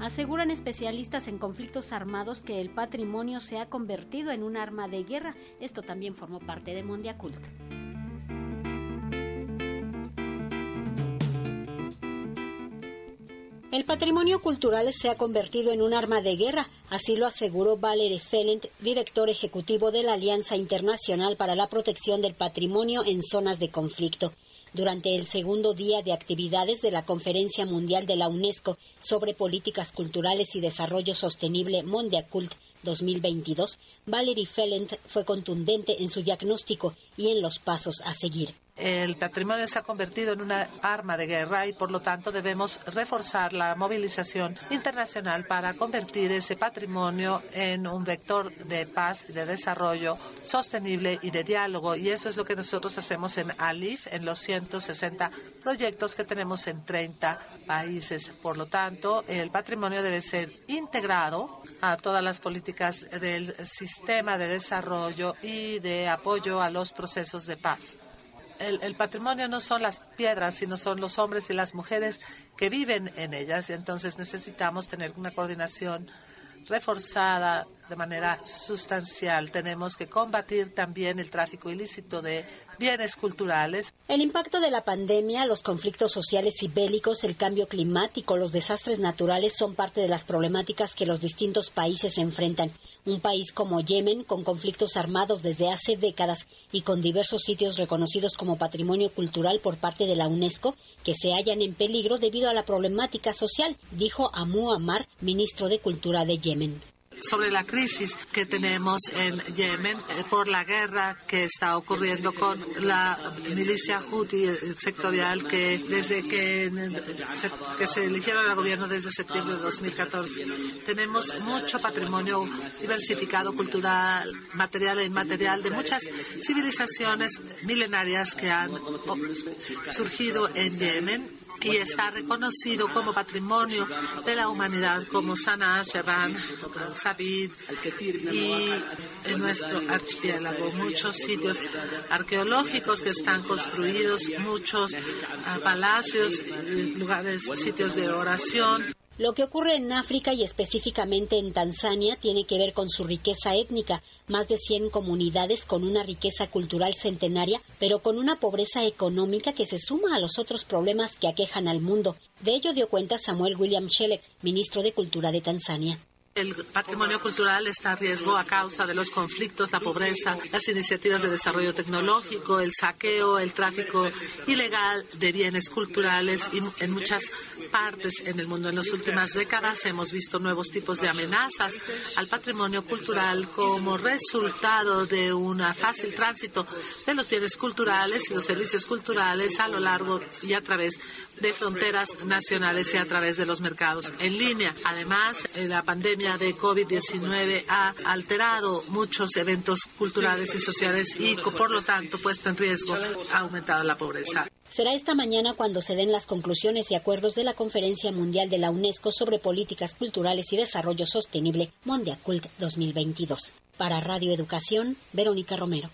Aseguran especialistas en conflictos armados que el patrimonio se ha convertido en un arma de guerra. Esto también formó parte de Mondiacult. El patrimonio cultural se ha convertido en un arma de guerra, así lo aseguró Valerie Fellent, director ejecutivo de la Alianza Internacional para la Protección del Patrimonio en Zonas de Conflicto durante el segundo día de actividades de la Conferencia Mundial de la UNESCO sobre Políticas Culturales y Desarrollo Sostenible Mondiacult 2022, Valerie Fellent fue contundente en su diagnóstico y en los pasos a seguir el patrimonio se ha convertido en una arma de guerra y por lo tanto debemos reforzar la movilización internacional para convertir ese patrimonio en un vector de paz, de desarrollo sostenible y de diálogo. Y eso es lo que nosotros hacemos en ALIF, en los 160 proyectos que tenemos en 30 países. Por lo tanto, el patrimonio debe ser integrado a todas las políticas del sistema de desarrollo y de apoyo a los procesos de paz el, patrimonio no son las piedras, sino son los hombres y las mujeres que viven en ellas. Entonces necesitamos tener una coordinación reforzada de manera sustancial. Tenemos que combatir también el tráfico ilícito de bienes culturales. El impacto de la pandemia, los conflictos sociales y bélicos, el cambio climático, los desastres naturales son parte de las problemáticas que los distintos países enfrentan. Un país como Yemen, con conflictos armados desde hace décadas y con diversos sitios reconocidos como patrimonio cultural por parte de la UNESCO, que se hallan en peligro debido a la problemática social, dijo Amu Ammar, ministro de Cultura de Yemen sobre la crisis que tenemos en Yemen eh, por la guerra que está ocurriendo con la milicia Houthi sectorial que desde que que se eligieron al gobierno desde septiembre de 2014 tenemos mucho patrimonio diversificado cultural, material e inmaterial de muchas civilizaciones milenarias que han surgido en Yemen y está reconocido como patrimonio de la humanidad como Sanaa, Shaban, Sabid y en nuestro archipiélago muchos sitios arqueológicos que están construidos, muchos ah, palacios, lugares, sitios de oración. Lo que ocurre en África y específicamente en Tanzania tiene que ver con su riqueza étnica, más de 100 comunidades con una riqueza cultural centenaria, pero con una pobreza económica que se suma a los otros problemas que aquejan al mundo. De ello dio cuenta Samuel William Shelley, ministro de Cultura de Tanzania. El patrimonio cultural está a riesgo a causa de los conflictos, la pobreza, las iniciativas de desarrollo tecnológico, el saqueo, el tráfico ilegal de bienes culturales y en muchas partes en el mundo. En las últimas décadas hemos visto nuevos tipos de amenazas al patrimonio cultural como resultado de un fácil tránsito de los bienes culturales y los servicios culturales a lo largo y a través de fronteras nacionales y a través de los mercados en línea. Además, eh, la pandemia de COVID-19 ha alterado muchos eventos culturales y sociales y, por lo tanto, puesto en riesgo, ha aumentado la pobreza. Será esta mañana cuando se den las conclusiones y acuerdos de la Conferencia Mundial de la UNESCO sobre Políticas Culturales y Desarrollo Sostenible Mondiacult 2022. Para Radio Educación, Verónica Romero.